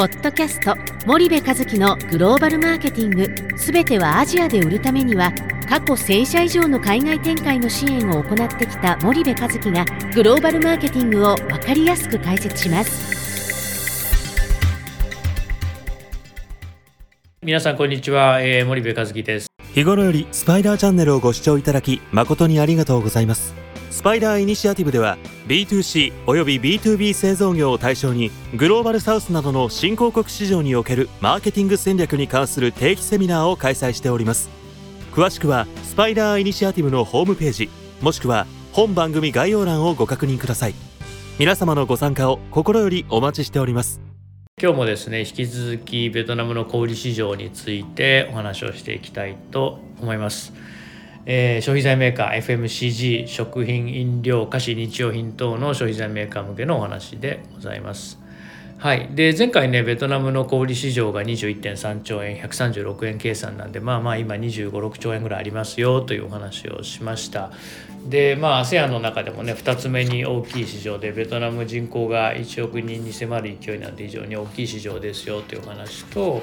ポッドキャスト森部和樹のグローバルマーケティング。すべてはアジアで売るためには過去1000社以上の海外展開の支援を行ってきた森部和樹がグローバルマーケティングを分かりやすく解説します。皆さんこんにちは、えー、森部和樹です。日頃よりスパイダーチャンネルをご視聴いただき誠にありがとうございますスパイダーイニシアティブでは B2C および B2B 製造業を対象にグローバルサウスなどの新興国市場におけるマーケティング戦略に関する定期セミナーを開催しております。詳しくはスパイダーイニシアティブのホームページもしくは本番組概要欄をご確認ください。皆様のご参加を心よりお待ちしております。今日もですね引き続きベトナムの小売市場についてお話をしていきたいと思います。えー、消費財メーカー FMCG 食品飲料菓子日用品等の消費財メーカー向けのお話でございます。はい、で前回ねベトナムの小売市場が21.3兆円136円計算なんでまあまあ今2 5 6兆円ぐらいありますよというお話をしましたでまあ ASEAN の中でもね2つ目に大きい市場でベトナム人口が1億人に迫る勢いなんで非常に大きい市場ですよというお話と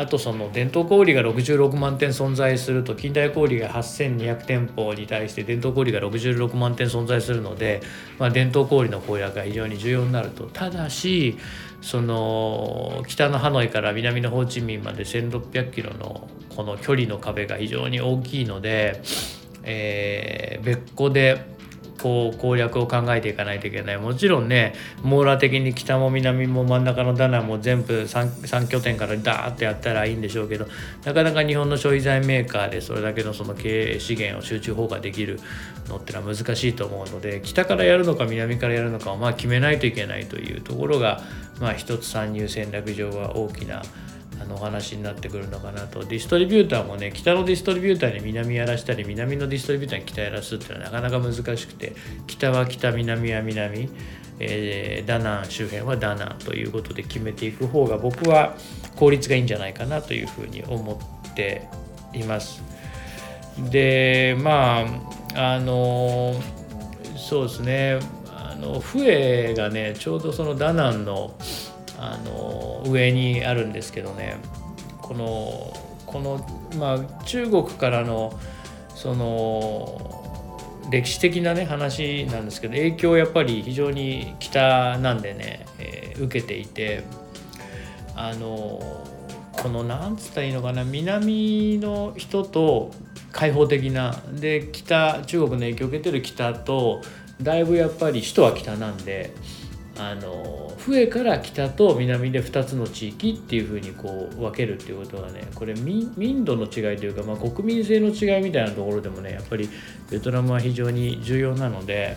あとその伝統小売が66万店存在すると近代小売が8200店舗に対して伝統小売が66万店存在するので、まあ、伝統小売の攻略が非常に重要になると。ただしその北のハノイから南のホーチミンまで1600キロのこの距離の壁が非常に大きいので、えー、別個でこう攻略を考えていかないといけない。もちろんね網羅的に北も南も真ん中のダナも全部 3, 3拠点からダーッとやったらいいんでしょうけどなかなか日本の消費財メーカーでそれだけのその経営資源を集中放火できるのってのは難しいと思うので北からやるのか南からやるのかをまあ決めないといけないというところがまあ一つ参入戦略上は大きなあのお話になってくるのかなとディストリビューターもね北のディストリビューターに南やらしたり南のディストリビューターに北やらすっていうのはなかなか難しくて北は北南は南、えー、ダナン周辺はダナンということで決めていく方が僕は効率がいいんじゃないかなというふうに思っています。でまああのそうですねあの笛がねちょうどそのダナンのあの上にあるんですけどねこのこの、まあ、中国からのその歴史的なね話なんですけど影響やっぱり非常に北なんでね、えー、受けていてあのこのなんつったらいいのかな南の人と開放的なで北中国の影響を受けてる北とだいぶやっぱり首都は北なんで。あの笛から北と南で2つの地域っていうふうにこう分けるっていうことはねこれ民度の違いというか、まあ、国民性の違いみたいなところでもねやっぱりベトナムは非常に重要なので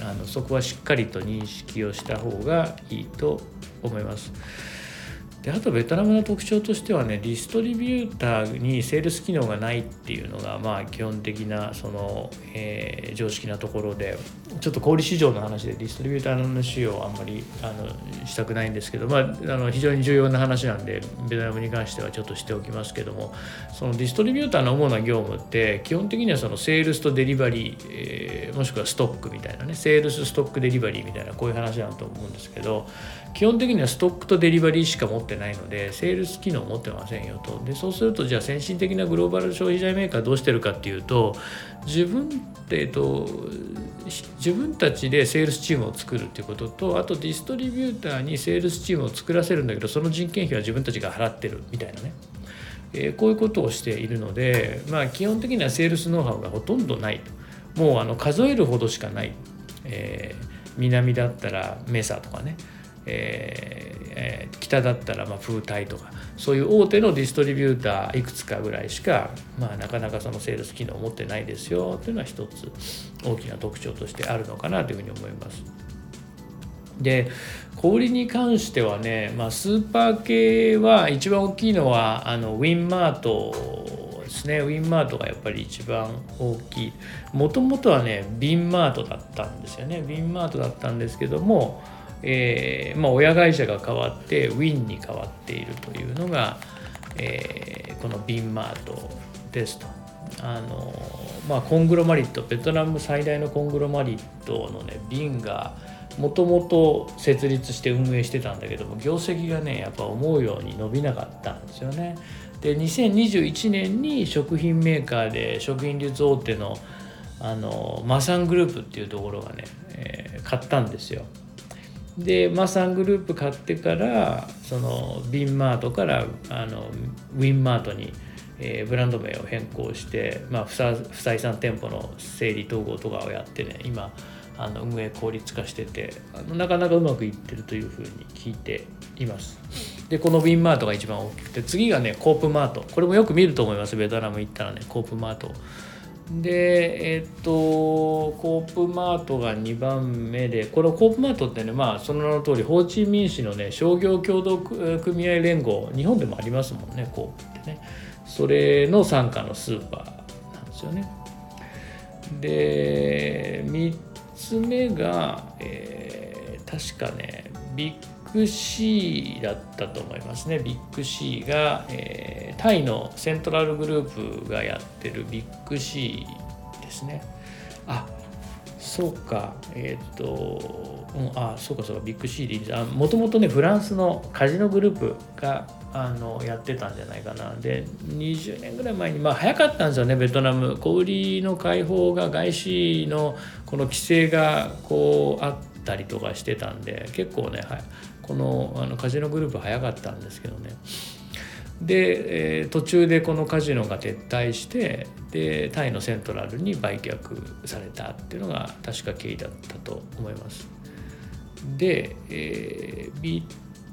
あのそこはしっかりと認識をした方がいいと思います。であとベトナムの特徴としてはねディストリビューターにセールス機能がないっていうのがまあ基本的なその、えー、常識なところでちょっと小売市場の話でディストリビューターの話をあんまりあのしたくないんですけど、まあ、あの非常に重要な話なんでベトナムに関してはちょっとしておきますけどもそのディストリビューターの主な業務って基本的にはそのセールスとデリバリー、えー、もしくはストックみたいなねセールスストックデリバリーみたいなこういう話だと思うんですけど基本的にはストックとデリバリーしか持ってないのでセールス機能を持ってませんよと。でそうするとじゃあ先進的なグローバル消費財メーカーどうしてるかっていうと自分えっと自分たちでセールスチームを作るっていうこととあとディストリビューターにセールスチームを作らせるんだけどその人件費は自分たちが払ってるみたいなね、え、こういうことをしているのでまあ基本的にはセールスノウハウがほとんどないと。もうあの数えるほどしかない、えー、南だったらメサとかねえー、北だったらまあ風体とかそういう大手のディストリビューターいくつかぐらいしか、まあ、なかなかそのセールス機能を持ってないですよというのは一つ大きな特徴としてあるのかなというふうに思います。で小売に関してはね、まあ、スーパー系は一番大きいのはあのウィンマートですねウィンマートがやっぱり一番大きいもともとはねビンマートだったんですよねビンマートだったんですけどもえー、まあ、親会社が変わってウィンに変わっているというのが、えー、このビンマートですと。あのまあ、コングロマリットベトナム最大のコングロマリットのねビンがもともと設立して運営してたんだけども業績がねやっぱ思うように伸びなかったんですよね。で2021年に食品メーカーで食品流通大手のあのマサングループっていうところがね、えー、買ったんですよ。でマサングループ買ってからそのビンマートからあのウィンマートに、えー、ブランド名を変更して、まあ、不採算店舗の整理統合とかをやってね今あの運営効率化しててあのなかなかうまくいってるというふうに聞いていますでこのウィンマートが一番大きくて次がねコープマート。これもよく見ると思います。ベトナム行ったらねコープマート。でえっとコープマートが2番目でこのコープマートってねまあその名の通りホーチミン市のね商業協同組合連合日本でもありますもんねコープってね。それの傘下のスーパーなんですよね。で3つ目が、えー、確かねビッグシーだったと思いますね。ビッグシーが、えー、タイのセントラルグループがやってるビッグシーですね。あそうか。えっ、ー、と、うん、あそうかそうか。ビッグシーでいいんです。もともとねフランスのカジノグループがあのやってたんじゃないかな。で20年ぐらい前にまあ早かったんですよねベトナム。小売りの解放が外資のこの規制がこうあってたりとかしてたんで結構ね、はい、このあのカジノグループ早かったんですけどね。で、えー、途中でこのカジノが撤退してでタイのセントラルに売却されたっていうのが確か経緯だったと思います。で、えー、3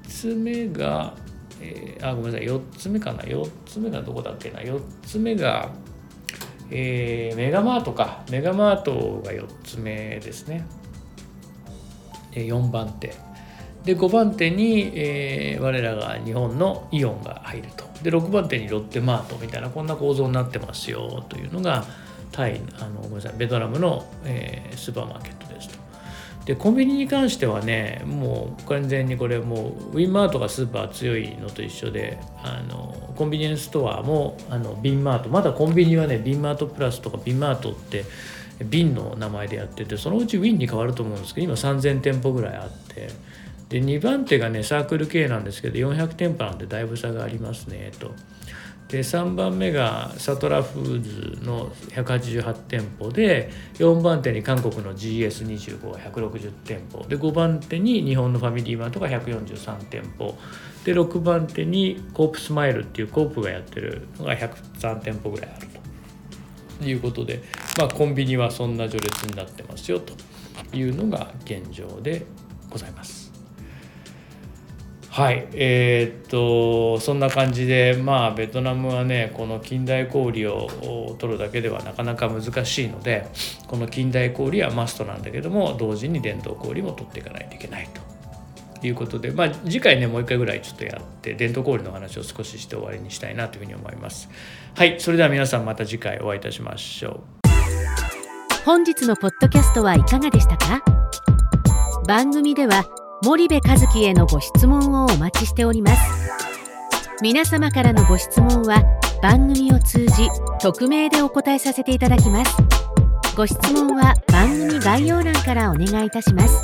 つ目がえー、あごめんなさい4つ目かな？4つ目がどこだっけな？4つ目が、えー、メガマートか。メガマートが4つ目ですね。4番手。で5番手に、えー、我らが日本のイオンが入ると。で6番手にロッテマートみたいなこんな構造になってますよというのがタイあのごめんなさいベトナムの、えー、スーパーマーケットですと。でコンビニに関してはねもう完全にこれもうウィンマートがスーパー強いのと一緒であのコンビニエンスストアもあのビンマート。まだコンビニはねビンマートプラスとかビンマートって瓶の名前でやっててそのうちウィンに変わると思うんですけど今3000店舗ぐらいあってで2番手がねサークル系なんですけど400店舗なんでだいぶ差がありますねと。で3番目がサトラフーズの188店舗で4番手に韓国の GS25 が160店舗。で5番手に日本のファミリーマートが143店舗。で6番手にコープスマイルっていうコープがやってるのが103店舗ぐらいあると。いうことで、まあ、コンビニはそんな序列になってますよというのが現状でございます。はいえー、っとそんな感じでまあベトナムはねこの近代小売を取るだけではなかなか難しいのでこの近代小売はマストなんだけども同時に伝統小売も取っていかないといけないということでまあ次回ねもう一回ぐらいちょっとやって伝統小売の話を少しして終わりにしたいなというふうに思います。はいそれでは皆さんまた次回お会いいたしましょう。本日のポッドキャストはいかがでしたか？番組では森部和樹へのご質問をお待ちしております。皆様からのご質問は番組を通じ匿名でお答えさせていただきます。ご質問は番組概要欄からお願いいたします。